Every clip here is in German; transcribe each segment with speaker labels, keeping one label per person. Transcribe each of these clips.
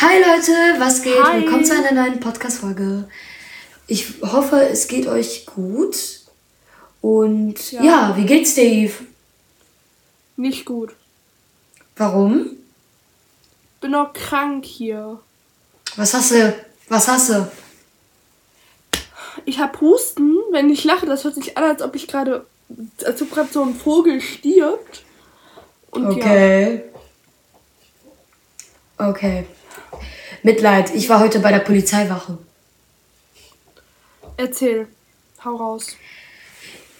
Speaker 1: Hi Leute, was geht?
Speaker 2: Hi.
Speaker 1: Willkommen zu einer neuen Podcast-Folge. Ich hoffe, es geht euch gut. Und ja,
Speaker 2: Ja.
Speaker 1: wie geht's dir, Eve?
Speaker 2: Nicht gut.
Speaker 1: Warum?
Speaker 2: Bin noch krank hier.
Speaker 1: Was hast du? Was hast du?
Speaker 2: Ich hab Husten, wenn ich lache, das hört sich an, als ob ich gerade, als ob gerade so ein Vogel stirbt. Und ja,
Speaker 1: Okay. Mitleid, ich war heute bei der Polizeiwache.
Speaker 2: erzähl. Hau raus.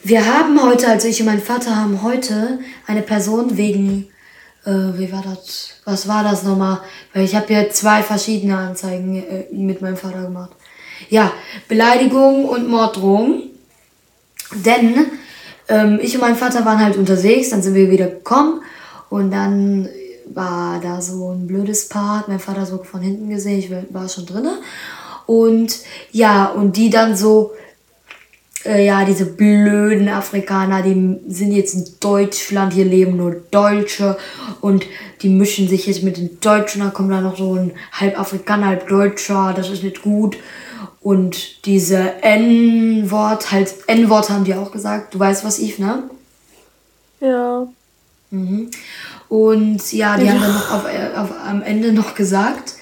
Speaker 1: Wir haben heute, also ich und mein Vater haben heute eine Person wegen, äh, wie war das? Was war das nochmal? Weil ich habe hier zwei verschiedene Anzeigen äh, mit meinem Vater gemacht. Ja, Beleidigung und Morddrohung. Denn ähm, ich und mein Vater waren halt unterwegs, dann sind wir wieder gekommen und dann war da so ein blödes Paar, hat mein Vater so von hinten gesehen, ich war schon drinne. Und ja, und die dann so, äh, ja, diese blöden Afrikaner, die sind jetzt in Deutschland, hier leben nur Deutsche und die mischen sich jetzt mit den Deutschen, dann kommt da noch so ein halb Afrikaner, halb Deutscher, das ist nicht gut. Und diese N-Wort, halt N-Wort haben die auch gesagt, du weißt was, Yves, ne?
Speaker 2: Ja.
Speaker 1: Mhm. Und ja, die haben dann noch auf, äh, auf, am Ende noch gesagt,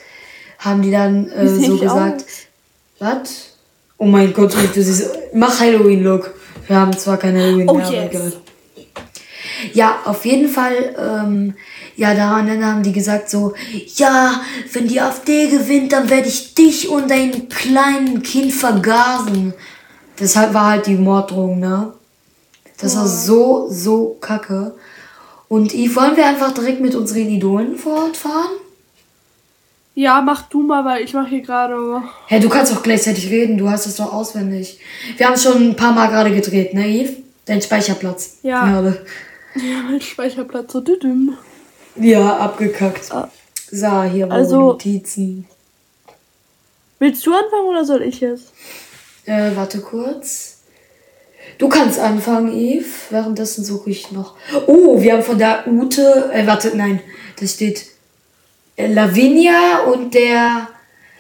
Speaker 1: haben die dann äh, so gesagt, was? Oh mein Gott, du siehst, mach Halloween-Look. Wir haben zwar kein Halloween
Speaker 2: Oh,
Speaker 1: mehr,
Speaker 2: yes.
Speaker 1: Ja, auf jeden Fall, ähm, ja, daran dann haben die gesagt so, ja, wenn die AfD gewinnt, dann werde ich dich und dein kleinen Kind vergasen. Deshalb war halt die Morddrohung, ne? Das war so, so kacke. Und Yves, wollen wir einfach direkt mit unseren Idolen fortfahren?
Speaker 2: Ja, mach du mal, weil ich mache hier gerade.
Speaker 1: Hä, du kannst doch gleichzeitig reden, du hast es doch auswendig. Wir haben schon ein paar Mal gerade gedreht, ne, Yves? Dein Speicherplatz.
Speaker 2: Ja.
Speaker 1: Gerade.
Speaker 2: Ja, mein Speicherplatz so düdüm.
Speaker 1: Ja, abgekackt.
Speaker 2: Ah.
Speaker 1: So, hier waren
Speaker 2: Also-
Speaker 1: Notizen.
Speaker 2: Willst du anfangen oder soll ich jetzt?
Speaker 1: Äh, warte kurz. Du kannst anfangen, Yves. Währenddessen suche ich noch. Oh, wir haben von der Ute. Äh, warte, nein. Da steht. Äh, Lavinia und der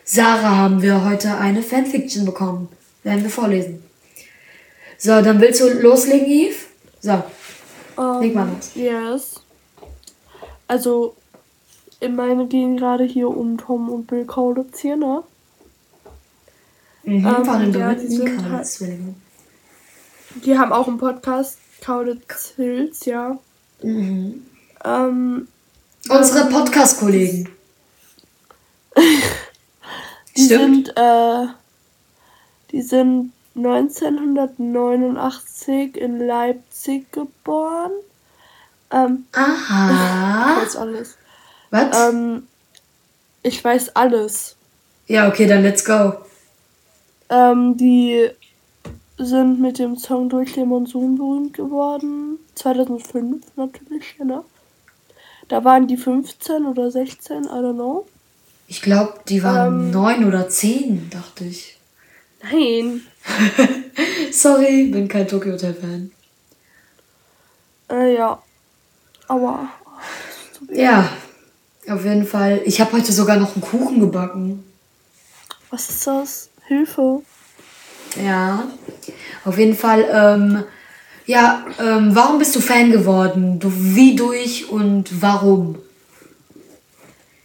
Speaker 1: Sarah haben wir heute eine Fanfiction bekommen. Werden wir vorlesen. So, dann willst du loslegen, Yves? So, leg mal los.
Speaker 2: Yes. Also, in meine gehen gerade hier um Tom und Bill Kaulitz hier, ne?
Speaker 1: Mhm,
Speaker 2: Ähm,
Speaker 1: von den
Speaker 2: ja, die sind halt-. Die haben auch einen Podcast, Kaulitz Hills, ja.
Speaker 1: Mhm.
Speaker 2: Ähm,
Speaker 1: Unsere Podcast-Kollegen.
Speaker 2: die
Speaker 1: Stimmt.
Speaker 2: sind, äh, die sind 1989 in Leipzig geboren. Ähm, ich
Speaker 1: Aha.
Speaker 2: weiß alles.
Speaker 1: Was?
Speaker 2: Ähm, ich weiß alles.
Speaker 1: Ja, okay, dann let's go.
Speaker 2: Ähm, die sind mit dem Song Durch den Monsun berühmt geworden. 2005 natürlich, ne? Da waren die 15 oder 16, I don't know.
Speaker 1: Ich glaube, die waren
Speaker 2: Ähm.
Speaker 1: neun oder zehn, dachte ich.
Speaker 2: Nein.
Speaker 1: Sorry, bin kein Tokyo Hotel Fan.
Speaker 2: Äh, ja. Aber.
Speaker 1: Ja, auf jeden Fall. Ich habe heute sogar noch einen Kuchen gebacken.
Speaker 2: Was ist das? Hilfe.
Speaker 1: Ja, auf jeden Fall. Ähm, ja, ähm, warum bist du Fan geworden? Du, wie durch und warum?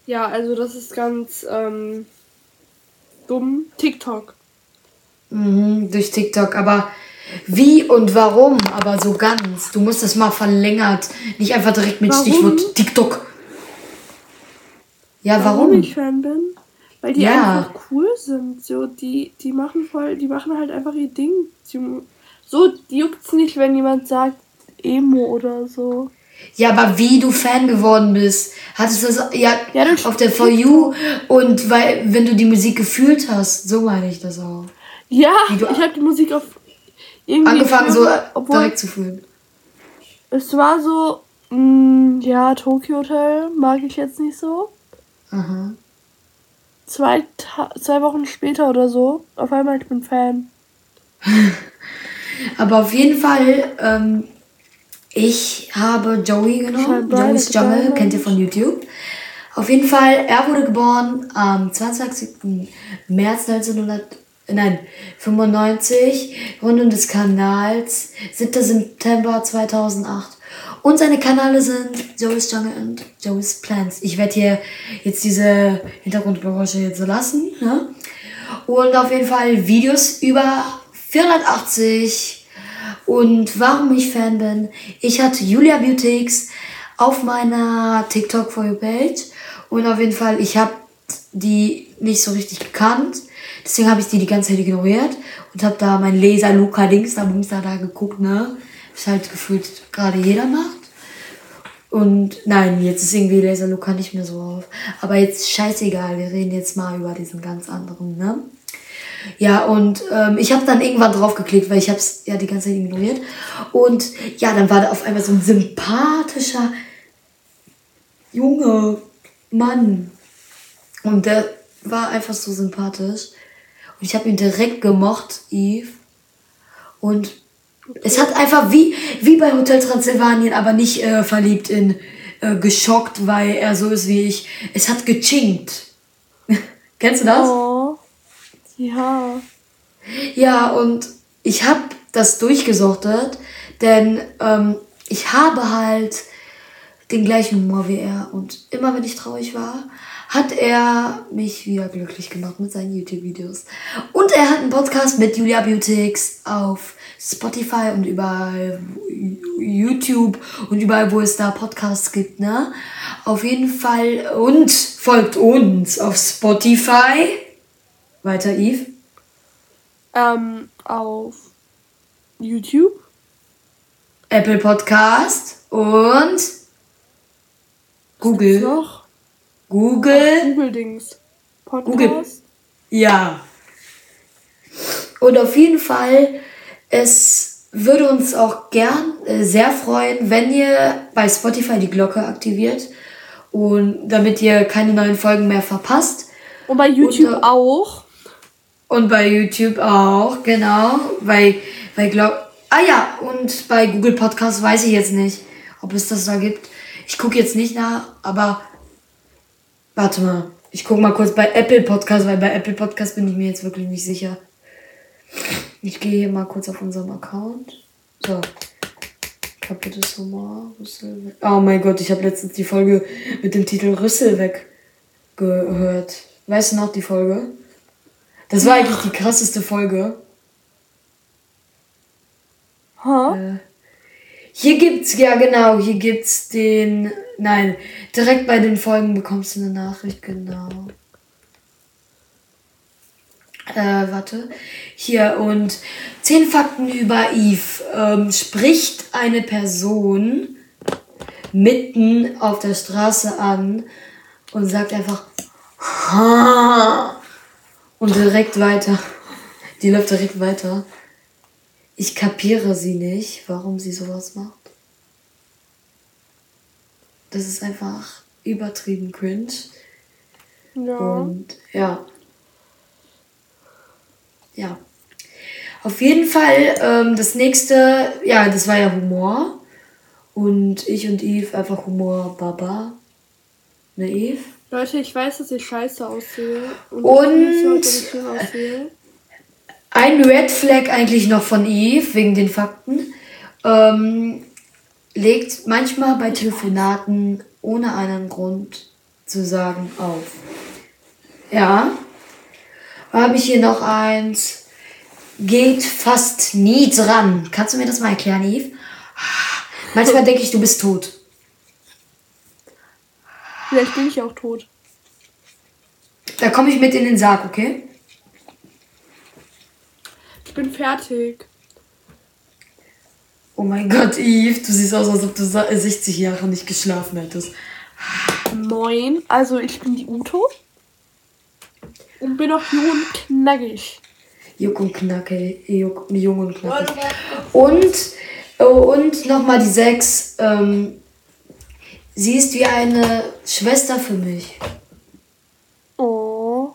Speaker 2: Ja, also das ist ganz ähm, dumm. TikTok.
Speaker 1: Mhm, durch TikTok, aber wie und warum? Aber so ganz. Du musst das mal verlängert. Nicht einfach direkt mit
Speaker 2: Warum?
Speaker 1: Stichwort TikTok. Ja,
Speaker 2: Warum
Speaker 1: warum?
Speaker 2: ich Fan bin? Weil die
Speaker 1: Ja.
Speaker 2: einfach cool sind. So, die, die machen voll, die machen halt einfach ihr Ding. So, die juckt's nicht, wenn jemand sagt Emo oder so.
Speaker 1: Ja, aber wie du Fan geworden bist. Hattest du das ja,
Speaker 2: Ja, durch
Speaker 1: auf der For You und weil, wenn du die Musik gefühlt hast, so meine ich das auch.
Speaker 2: Ja, ich habe die Musik auf irgendwie
Speaker 1: Angefangen so
Speaker 2: früher- obwohl
Speaker 1: direkt zu fühlen.
Speaker 2: es war so, mh, ja, Tokyo Hotel mag ich jetzt nicht so.
Speaker 1: Aha.
Speaker 2: Zwei, Ta zwei Wochen später oder so, auf einmal ich bin Fan.
Speaker 1: Aber auf jeden Fall, ähm, ich habe Joey genommen. Joey's Jungle, kennt ihr von YouTube. Auf jeden Fall, er wurde geboren am 22. März 1900, nein, 95, Rundung des Kanals, 7. September 2008. Und seine Kanäle sind Joey's Jungle und Joey's Plants. Ich werde hier jetzt diese Hintergrundgeräusche jetzt so lassen. Ne? Und auf jeden Fall Videos über 480. Und warum ich Fan bin, ich hatte Julia Beautics auf meiner TikTok For You Page. Und auf jeden Fall, ich habe die nicht so richtig gekannt. Deswegen habe ich die die ganze Zeit ignoriert und habe da mein Laser Luca Dings da da, da geguckt, ne? Was halt gefühlt gerade jeder macht. Und nein, jetzt ist irgendwie Laser Luca nicht mehr so auf. Aber jetzt scheißegal, wir reden jetzt mal über diesen ganz anderen, ne? Ja, und ähm, ich habe dann irgendwann drauf geklickt, weil ich habe es ja die ganze Zeit ignoriert. Und ja, dann war da auf einmal so ein sympathischer junger Mann. Und der war einfach so sympathisch. Und ich habe ihn direkt gemocht, Eve. Und es hat einfach wie, wie bei Hotel Transylvanien, aber nicht äh, verliebt in äh, geschockt, weil er so ist wie ich. Es hat gechinkt. Kennst du das? Oh, ja. Ja, und ich habe das durchgesuchtet, denn ähm, ich habe halt den gleichen Humor wie er. Und immer wenn ich traurig war, hat er mich wieder glücklich gemacht mit seinen YouTube-Videos. Und er hat einen Podcast mit Julia Beautics auf Spotify und überall YouTube und überall, wo es da Podcasts gibt, ne? Auf jeden Fall. Und folgt uns auf Spotify. Weiter, Eve.
Speaker 2: Ähm, auf YouTube.
Speaker 1: Apple Podcast und Google. Noch? Google.
Speaker 2: Google-Dings.
Speaker 1: Podcast. Google. Ja. Und auf jeden Fall, es würde uns auch gern äh, sehr freuen, wenn ihr bei Spotify die Glocke aktiviert und damit ihr keine neuen Folgen mehr verpasst.
Speaker 2: Und bei YouTube und, auch.
Speaker 1: Und bei YouTube auch, genau. Bei, bei Glock. Ah ja, und bei Google Podcast weiß ich jetzt nicht, ob es das da gibt. Ich gucke jetzt nicht nach, aber warte mal. Ich gucke mal kurz bei Apple Podcast, weil bei Apple Podcast bin ich mir jetzt wirklich nicht sicher. Ich gehe hier mal kurz auf unserem Account. So. Kapittes Humor, Rüssel weg. Oh mein Gott, ich habe letztens die Folge mit dem Titel Rüssel weg gehört. Weißt du noch die Folge? Das war eigentlich die krasseste Folge. Huh? Äh, hier gibt's, ja genau, hier gibt's den, nein, direkt bei den Folgen bekommst du eine Nachricht, genau. Äh, warte. Hier, und zehn Fakten über Eve. Ähm, spricht eine Person mitten auf der Straße an und sagt einfach ha und direkt weiter. Die läuft direkt weiter. Ich kapiere sie nicht, warum sie sowas macht. Das ist einfach übertrieben cringe. Ja. Und ja. Ja. Auf jeden Fall, ähm, das nächste, ja, das war ja Humor. Und ich und Eve einfach Humor Baba. Ne, Eve?
Speaker 2: Leute, ich weiß, dass ich scheiße aussehe. Und, und
Speaker 1: ein Red Flag eigentlich noch von Eve, wegen den Fakten. Ähm, legt manchmal bei Telefonaten ohne einen Grund zu sagen auf. Ja. Habe ich hier noch eins. Geht fast nie dran. Kannst du mir das mal erklären, Eve? Manchmal denke ich, du bist tot.
Speaker 2: Vielleicht bin ich auch tot.
Speaker 1: Da komme ich mit in den Sarg, okay?
Speaker 2: Ich bin fertig.
Speaker 1: Oh mein Gott, Eve, du siehst aus, als ob du 60 Jahre nicht geschlafen hättest.
Speaker 2: Moin, also ich bin die Uto. Und bin auch jung und knackig.
Speaker 1: Jung und knackig. Jung und knackig. Und, oh, und nochmal die 6. Ähm, sie ist wie eine Schwester für mich. Oh.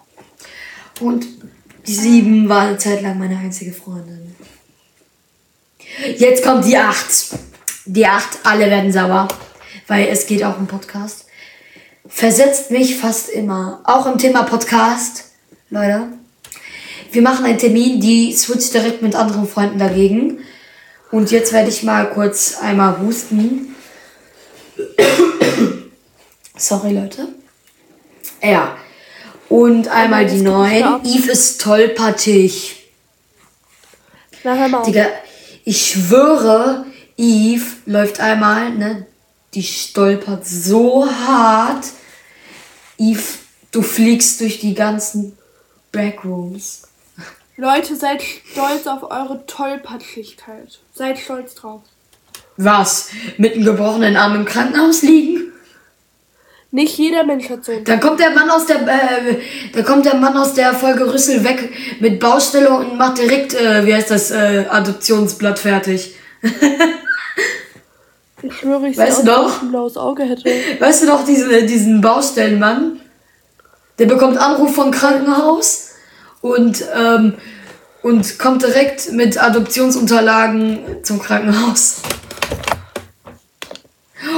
Speaker 1: Und die sieben war eine Zeit lang meine einzige Freundin. Jetzt kommt die acht. Die acht, alle werden sauer. Weil es geht auch um Podcast. versetzt mich fast immer. Auch im Thema Podcast, Leute. Wir machen einen Termin, die switcht direkt mit anderen Freunden dagegen. Und jetzt werde ich mal kurz einmal husten. Sorry, Leute. Ja. Und einmal die neuen. Eve ist tollpatschig.
Speaker 2: Na, hör mal. auf.
Speaker 1: Digga, ich schwöre, Eve läuft einmal, ne? Die stolpert so hart. Eve, du fliegst durch die ganzen Backrooms.
Speaker 2: Leute, seid stolz auf eure Tollpatschigkeit. Seid stolz drauf.
Speaker 1: Was? Mit einem gebrochenen Arm im Krankenhaus liegen?
Speaker 2: Nicht jeder Mensch hat so einen.
Speaker 1: Dann kommt der Mann aus der, äh, da kommt der Mann aus der Folge Rüssel weg mit Baustelle und macht direkt, äh, wie heißt das, äh, Adoptionsblatt fertig.
Speaker 2: Ich schwöre, ich
Speaker 1: Weißt
Speaker 2: sehe
Speaker 1: du
Speaker 2: ich ein blaues Auge hätte.
Speaker 1: Weißt du noch diesen, diesen Baustellenmann? Der bekommt Anruf vom Krankenhaus und, ähm, und kommt direkt mit Adoptionsunterlagen zum Krankenhaus.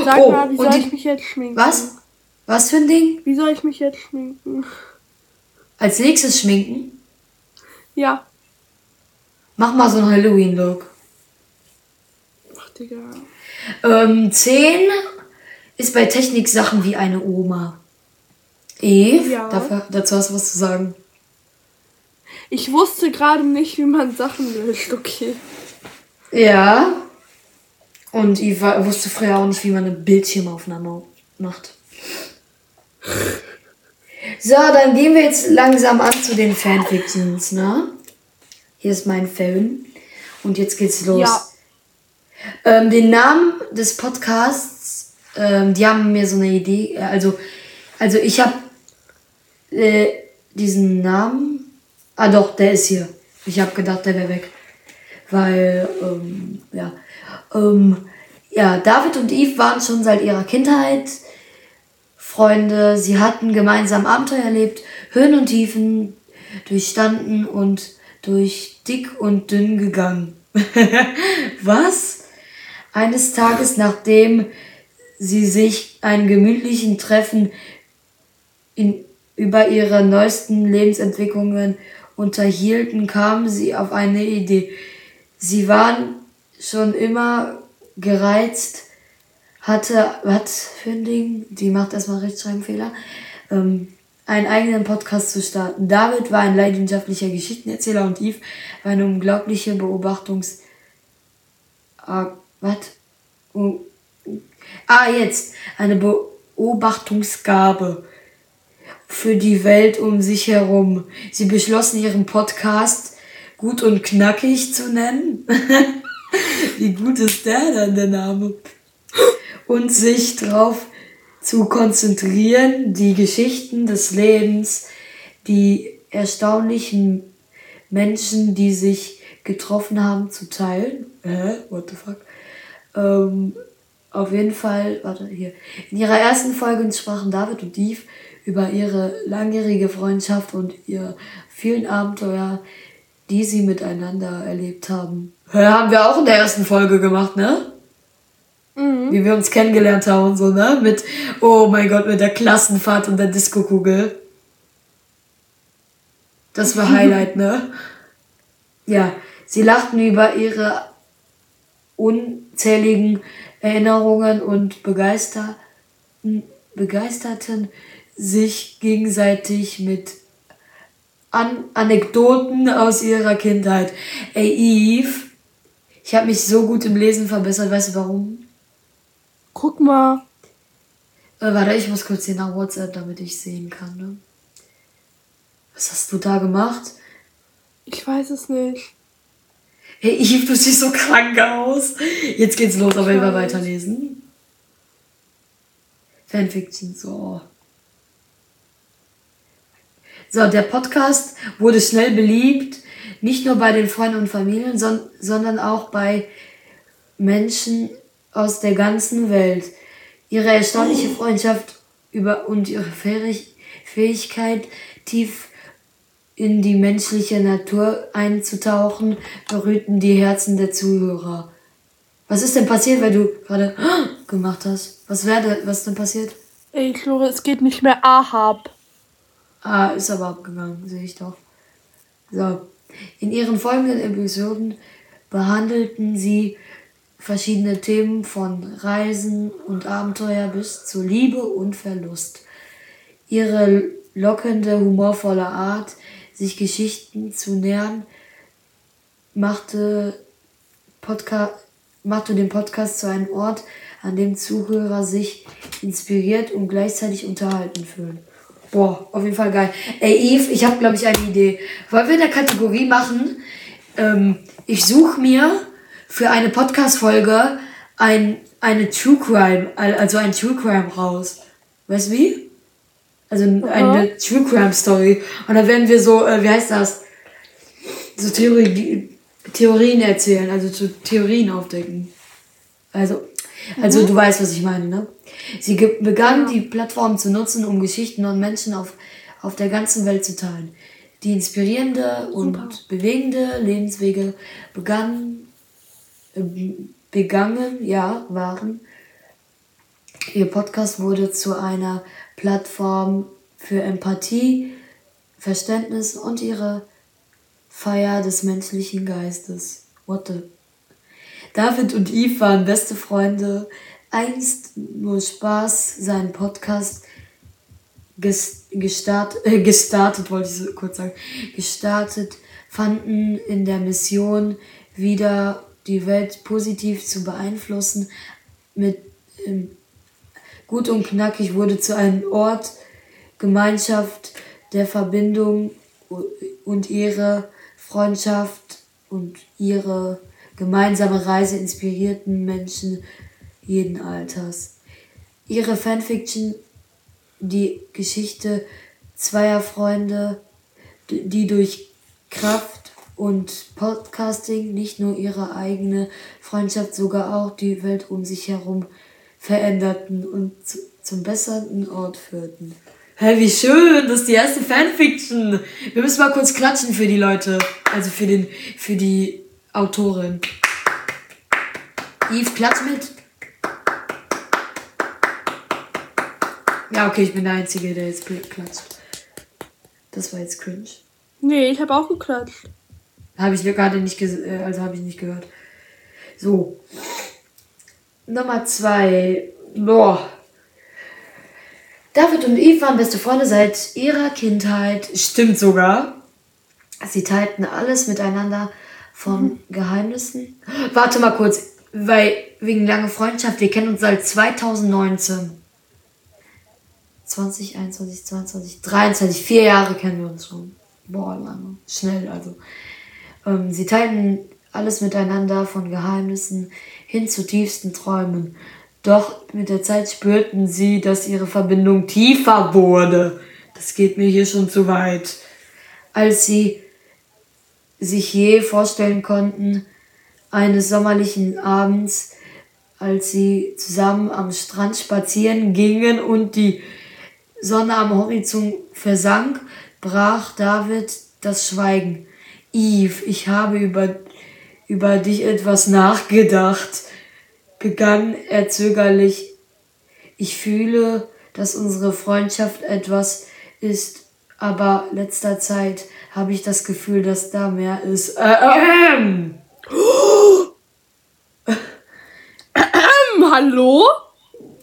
Speaker 2: Sag
Speaker 1: Oh,
Speaker 2: mal, wie soll
Speaker 1: die-
Speaker 2: ich mich jetzt schminken?
Speaker 1: Was? Was für ein Ding?
Speaker 2: Wie soll ich mich jetzt schminken?
Speaker 1: Als nächstes schminken?
Speaker 2: Ja.
Speaker 1: Mach mal so einen Halloween-Look.
Speaker 2: Ach, Digga.
Speaker 1: Ähm, 10 ist bei Technik Sachen wie eine Oma. Eve,
Speaker 2: Ja.
Speaker 1: dafür, dazu hast du was zu sagen.
Speaker 2: Ich wusste gerade nicht, wie man Sachen löscht, okay.
Speaker 1: Ja. Und Eve wa- wusste früher auch nicht, wie man eine Bildschirmaufnahme macht. So, dann gehen wir jetzt langsam an zu den Fanfictions, ne? Hier ist mein Film. Und jetzt geht's los.
Speaker 2: Ja.
Speaker 1: Ähm, den Namen des Podcasts, ähm, die haben mir so eine Idee, äh, also, also ich habe äh, diesen Namen, ah doch, der ist hier. Ich habe gedacht, der wäre weg. Weil, ähm, ja, ähm, ja, David und Eve waren schon seit ihrer Kindheit Freunde. Sie hatten gemeinsam Abenteuer erlebt, Höhen und Tiefen durchstanden und durch dick und dünn gegangen. Was? Eines Tages, nachdem sie sich einen gemütlichen Treffen in, über ihre neuesten Lebensentwicklungen unterhielten, kamen sie auf eine Idee. Sie waren schon immer gereizt, hatte, was für ein Ding? Die macht erstmal Rechtschreibfehler. Ähm, einen eigenen Podcast zu starten. David war ein leidenschaftlicher Geschichtenerzähler und Eve war eine unglaubliche Beobachtungs... Ah, was? Oh. Ah, jetzt. Eine Beobachtungsgabe für die Welt um sich herum. Sie beschlossen ihren Podcast gut und knackig zu nennen. Wie gut ist der denn, der Name? Und sich darauf zu konzentrieren, die Geschichten des Lebens, die erstaunlichen Menschen, die sich getroffen haben, zu teilen. Hä? What the fuck? Ähm, auf jeden Fall, warte, hier. In ihrer ersten Folge sprachen David und Eve über ihre langjährige Freundschaft und ihre vielen Abenteuer, die sie miteinander erlebt haben. Ja, haben wir auch in der ersten Folge gemacht, ne?
Speaker 2: Mhm.
Speaker 1: Wie wir uns kennengelernt haben und so, ne? Mit, oh mein Gott, mit der Klassenfahrt und der Diskokugel. Das war Highlight, ne? Ja, sie lachten über ihre unzähligen Erinnerungen und begeisterten, begeisterten sich gegenseitig mit An Anekdoten aus ihrer Kindheit. Ey, Eve, ich habe mich so gut im Lesen verbessert. Weißt du warum?
Speaker 2: Guck mal.
Speaker 1: Äh, warte, ich muss kurz hier nach WhatsApp, damit ich sehen kann. Ne? Was hast du da gemacht?
Speaker 2: Ich weiß es nicht.
Speaker 1: Hey, Eve, du siehst so krank aus. Jetzt geht's los, aber immer weiterlesen. Fanfiction, so. So, der Podcast wurde schnell beliebt, nicht nur bei den Freunden und Familien, son sondern auch bei Menschen aus der ganzen Welt. Ihre erstaunliche Freundschaft über und ihre Fähig Fähigkeit, tief in die menschliche Natur einzutauchen, berührten die Herzen der Zuhörer. Was ist denn passiert, weil du gerade gemacht hast? Was wäre, was denn passiert?
Speaker 2: Ich glaube, es geht nicht mehr Ahab.
Speaker 1: Ah, ist aber abgegangen, sehe ich doch. So. In ihren folgenden Episoden behandelten sie verschiedene Themen von Reisen und Abenteuer bis zu Liebe und Verlust. Ihre lockende, humorvolle Art, sich Geschichten zu nähern, machte, Podca machte den Podcast zu einem Ort, an dem Zuhörer sich inspiriert und gleichzeitig unterhalten fühlen. Boah, auf jeden Fall geil. Ey, Eve, ich habe, glaube ich, eine Idee. Wollen wir eine Kategorie machen? Ähm, ich suche mir für eine Podcast-Folge ein, eine True Crime, also ein True Crime raus. Weißt du wie? Also eine True Crime Story. Und dann werden wir so, äh, wie heißt das? So Theorie, Theorien erzählen, also zu Theorien aufdecken. Also, also mhm. du weißt, was ich meine, ne? Sie begann ja. die Plattform zu nutzen, um Geschichten und Menschen auf, auf der ganzen Welt zu teilen. Die inspirierende und Super. bewegende Lebenswege begann, äh, begangen, ja, waren. Ihr Podcast wurde zu einer Plattform für Empathie, Verständnis und ihre Feier des menschlichen Geistes. What the? David und Eve waren beste Freunde, einst nur Spaß, seinen Podcast gestartet, äh, gestartet, wollte ich so kurz sagen, gestartet, fanden in der Mission wieder die Welt positiv zu beeinflussen. Mit ähm, gut und knackig wurde zu einem Ort, Gemeinschaft der Verbindung und ihre Freundschaft und ihre gemeinsame Reise inspirierten Menschen jeden Alters. Ihre Fanfiction, die Geschichte zweier Freunde, die durch Kraft und Podcasting nicht nur ihre eigene Freundschaft, sogar auch die Welt um sich herum veränderten und zum besseren Ort führten. Hey, wie schön, das ist die erste Fanfiction. Wir müssen mal kurz klatschen für die Leute, also für den, für die Autorin. Eve, klatsch mit. Ja, okay, ich bin der Einzige, der jetzt klatscht. Das war jetzt cringe.
Speaker 2: Nee, ich habe auch geklatscht.
Speaker 1: Habe ich gerade nicht, äh, also habe ich nicht gehört. So. Nummer zwei. Boah. David und Eve waren beste Freunde seit ihrer Kindheit. Stimmt sogar. Sie teilten alles miteinander von. Geheimnissen. Warte mal kurz, weil wegen langer Freundschaft, wir kennen uns seit 2019. 20, 21, 22, 23, vier Jahre kennen wir uns schon. Boah, lange. Schnell, also. Ähm, sie teilten alles miteinander von Geheimnissen hin zu tiefsten Träumen. Doch mit der Zeit spürten sie, dass ihre Verbindung tiefer wurde. Das geht mir hier schon zu weit. Als sie sich je vorstellen konnten, eines sommerlichen Abends, als sie zusammen am Strand spazieren gingen und die Sonne am Horizont versank, brach David das Schweigen. Eve, ich habe über, über dich etwas nachgedacht, begann er zögerlich. Ich fühle, dass unsere Freundschaft etwas ist, aber letzter Zeit habe ich das Gefühl, dass da mehr ist. Äh, ähm.
Speaker 2: ähm, hallo?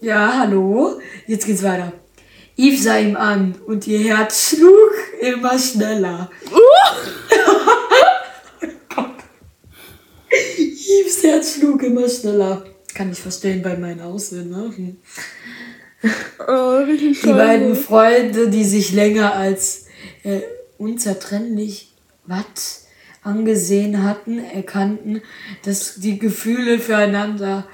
Speaker 1: Ja, hallo. Jetzt geht's weiter. Eve sah ihm an und ihr Herz schlug immer schneller. Uh. Eves Herz schlug immer schneller. Kann ich verstehen bei meinem Aussehen, ne? Oh, die beiden Freunde, die sich länger als äh, unzertrennlich was angesehen hatten, erkannten, dass die Gefühle füreinander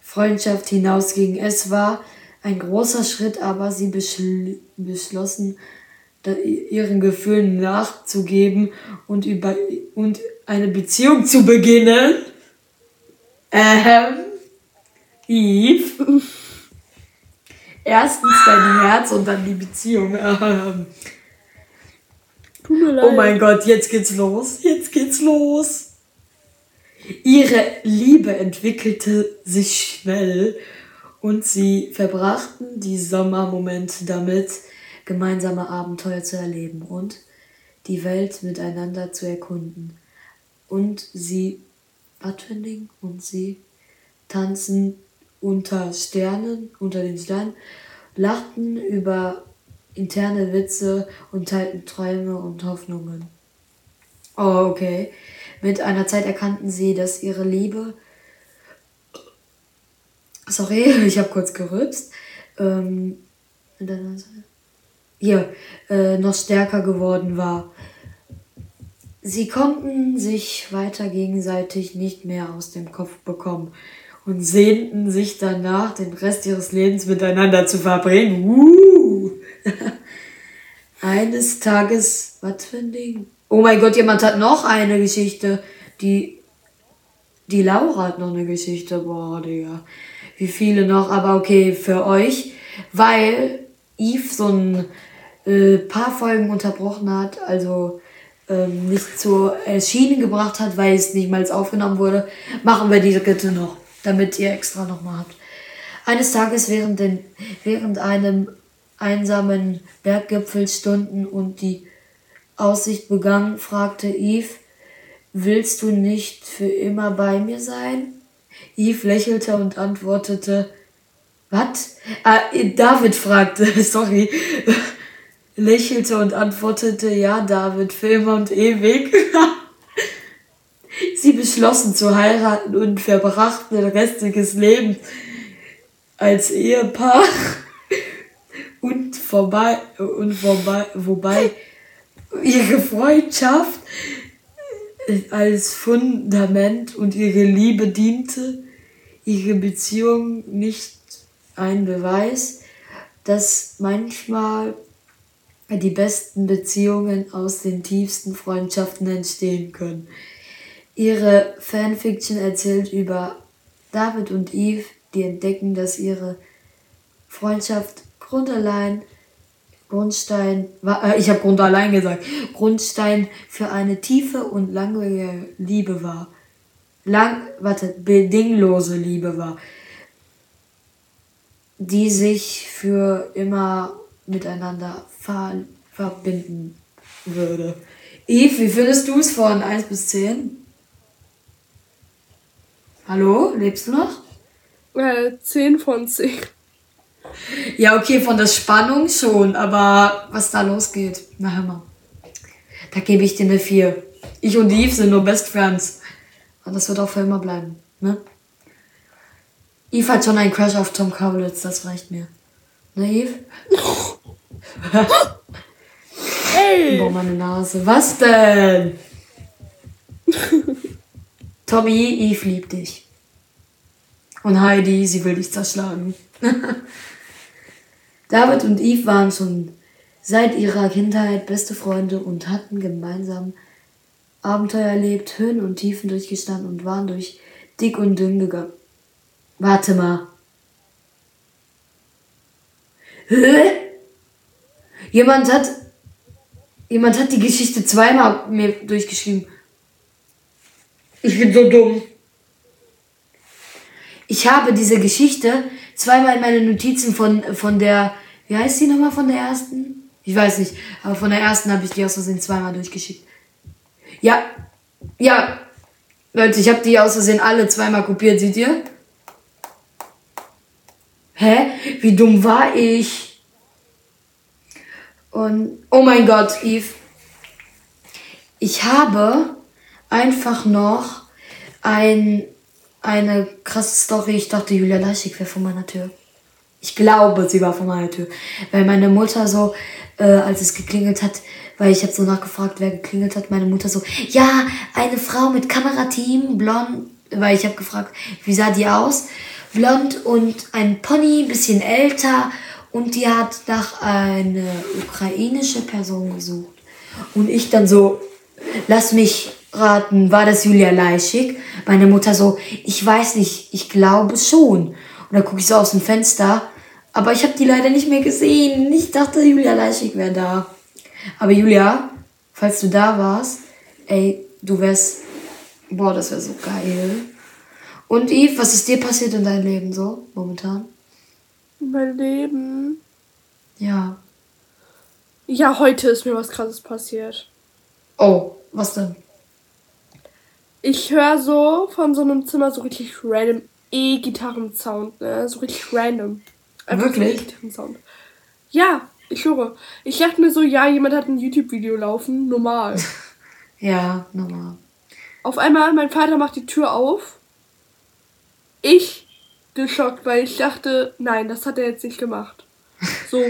Speaker 1: Freundschaft hinausgingen. Es war ein großer Schritt, aber sie beschl beschlossen, ihren Gefühlen nachzugeben und, über, und eine Beziehung zu beginnen. Ähm, Eve. Erstens dein Herz und dann die Beziehung. Ähm. Oh mein Gott, jetzt geht's los. Jetzt geht's los. Ihre Liebe entwickelte sich schnell Und sie verbrachten die Sommermomente damit, gemeinsame Abenteuer zu erleben und die Welt miteinander zu erkunden. Und sie, was für ein Ding? Und sie tanzen unter Sternen, unter den Sternen, lachten über interne Witze und teilten Träume und Hoffnungen. Oh, okay. Mit einer Zeit erkannten sie, dass ihre Liebe. Sorry, ich habe kurz gerübst. Ähm, hier, äh, noch stärker geworden war. Sie konnten sich weiter gegenseitig nicht mehr aus dem Kopf bekommen und sehnten sich danach, den Rest ihres Lebens miteinander zu verbringen. Uh. Eines Tages, was für ein Ding? Oh mein Gott, jemand hat noch eine Geschichte. Die, die Laura hat noch eine Geschichte. Boah, Digga. Wie viele noch? Aber okay, für euch. Weil Yves so ein äh, paar Folgen unterbrochen hat. Also ähm, nicht zur Schiene gebracht hat, weil es nicht mal aufgenommen wurde, machen wir diese Kette noch, damit ihr extra nochmal habt. Eines Tages während, den, während einem einsamen Berggipfel stunden und die Aussicht begann, fragte Eve, willst du nicht für immer bei mir sein? Eve lächelte und antwortete, was? Ah, David fragte, sorry, lächelte und antwortete, ja, David, für immer und ewig. Beschlossen zu heiraten und verbrachten den restliches Leben als Ehepaar und vorbei und vorbei wobei ihre Freundschaft als Fundament und ihre Liebe diente, ihre Beziehung nicht ein Beweis, dass manchmal die besten Beziehungen aus den tiefsten Freundschaften entstehen können. Ihre Fanfiction erzählt über David und Eve, die entdecken, dass ihre Freundschaft grundallein Grundstein, äh, ich habe Grundallein gesagt, Grundstein für eine tiefe und langwierige Liebe war. Lang, warte, bedinglose Liebe war, die sich für immer miteinander ver verbinden würde. Eve, wie findest du es von 1 bis 10? Hallo, lebst du noch?
Speaker 2: Äh, 10 von 10.
Speaker 1: Ja, okay, von der Spannung schon, aber was da losgeht, na hör mal. Da gebe ich dir eine 4. Ich und Eve sind nur Best Friends. Und das wird auch für immer bleiben, ne? Eve hat schon einen Crush auf Tom Kaulitz, das reicht mir. Ne, Eve? Hey! Boah, meine Nase. Was denn? Tommy, Eve liebt dich. Und Heidi, sie will dich zerschlagen. David und Eve waren schon seit ihrer Kindheit beste Freunde und hatten gemeinsam Abenteuer erlebt, Höhen und Tiefen durchgestanden und waren durch dick und dünn gegangen. Warte mal. Hä? Jemand hat. Jemand hat die Geschichte zweimal mir durchgeschrieben. Ich bin so dumm. Ich habe diese Geschichte zweimal in meine Notizen von, von der. Wie heißt die nochmal von der ersten? Ich weiß nicht. Aber von der ersten habe ich die aus Versehen zweimal durchgeschickt. Ja. Ja. Leute, ich habe die aus Versehen alle zweimal kopiert, seht ihr? Hä? Wie dumm war ich? Und oh mein Gott, Eve. Ich habe einfach noch ein, eine krasse Story. Ich dachte, Julia Leischig wäre vor meiner Tür. Ich glaube, sie war vor meiner Tür. Weil meine Mutter so, äh, als es geklingelt hat, weil ich habe so nachgefragt, wer geklingelt hat, meine Mutter so, ja, eine Frau mit Kamerateam, blond, weil ich habe gefragt, wie sah die aus? Blond und ein Pony, bisschen älter und die hat nach einer ukrainische Person gesucht. Und ich dann so, lass mich raten, war das Julia Leischig? Meine Mutter so, ich weiß nicht, ich glaube schon. Und dann gucke ich so aus dem Fenster, aber ich habe die leider nicht mehr gesehen. Ich dachte, Julia Leischig wäre da. Aber Julia, falls du da warst, ey, du wärst, boah, das wäre so geil. Und Eve, was ist dir passiert in deinem Leben so, momentan?
Speaker 2: Mein Leben.
Speaker 1: Ja.
Speaker 2: Ja, heute ist mir was krasses passiert.
Speaker 1: Oh, was denn?
Speaker 2: Ich höre so von so einem Zimmer so richtig random E-Gitarren-Sound, ne? So richtig random. Einfach
Speaker 1: Wirklich?
Speaker 2: So E-Gitarren-Sound. Ja, ich höre. Ich dachte mir so, ja, jemand hat ein YouTube-Video laufen, normal.
Speaker 1: Ja, normal.
Speaker 2: Auf einmal, mein Vater macht die Tür auf. Ich geschockt, weil ich dachte, nein, das hat er jetzt nicht gemacht. So.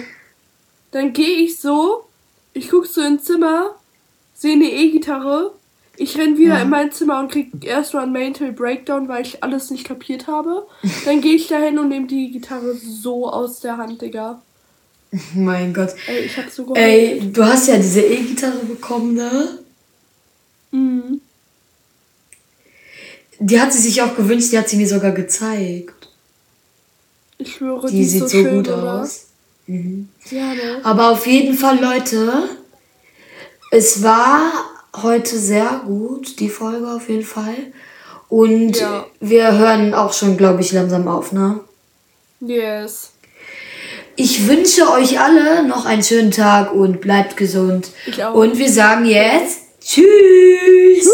Speaker 2: Dann gehe ich so, ich gucke so ins Zimmer, sehe eine E-Gitarre. Ich renn wieder
Speaker 1: Ja.
Speaker 2: in mein Zimmer und krieg erstmal einen Mental Breakdown, weil ich alles nicht kapiert habe. Dann gehe ich dahin und nehme die Gitarre so aus der Hand, Digga.
Speaker 1: Mein Gott.
Speaker 2: Ey, ich hab so.
Speaker 1: Ey, du hast ja diese E-Gitarre bekommen, ne?
Speaker 2: Mhm.
Speaker 1: Die hat sie sich auch gewünscht, die hat sie mir sogar gezeigt.
Speaker 2: Ich schwöre,
Speaker 1: Die,
Speaker 2: die,
Speaker 1: sieht
Speaker 2: so,
Speaker 1: so
Speaker 2: schön,
Speaker 1: gut
Speaker 2: oder?
Speaker 1: aus. Mhm.
Speaker 2: Ja, ne?
Speaker 1: Aber auf jeden Fall, Leute, es war heute sehr gut, die Folge auf jeden Fall. Und
Speaker 2: Ja.
Speaker 1: wir hören auch schon, glaube ich, langsam auf, ne?
Speaker 2: Yes.
Speaker 1: Ich wünsche euch alle noch einen schönen Tag und bleibt gesund.
Speaker 2: Ich auch.
Speaker 1: Und wir sagen jetzt Tschüss.
Speaker 2: Tschüss.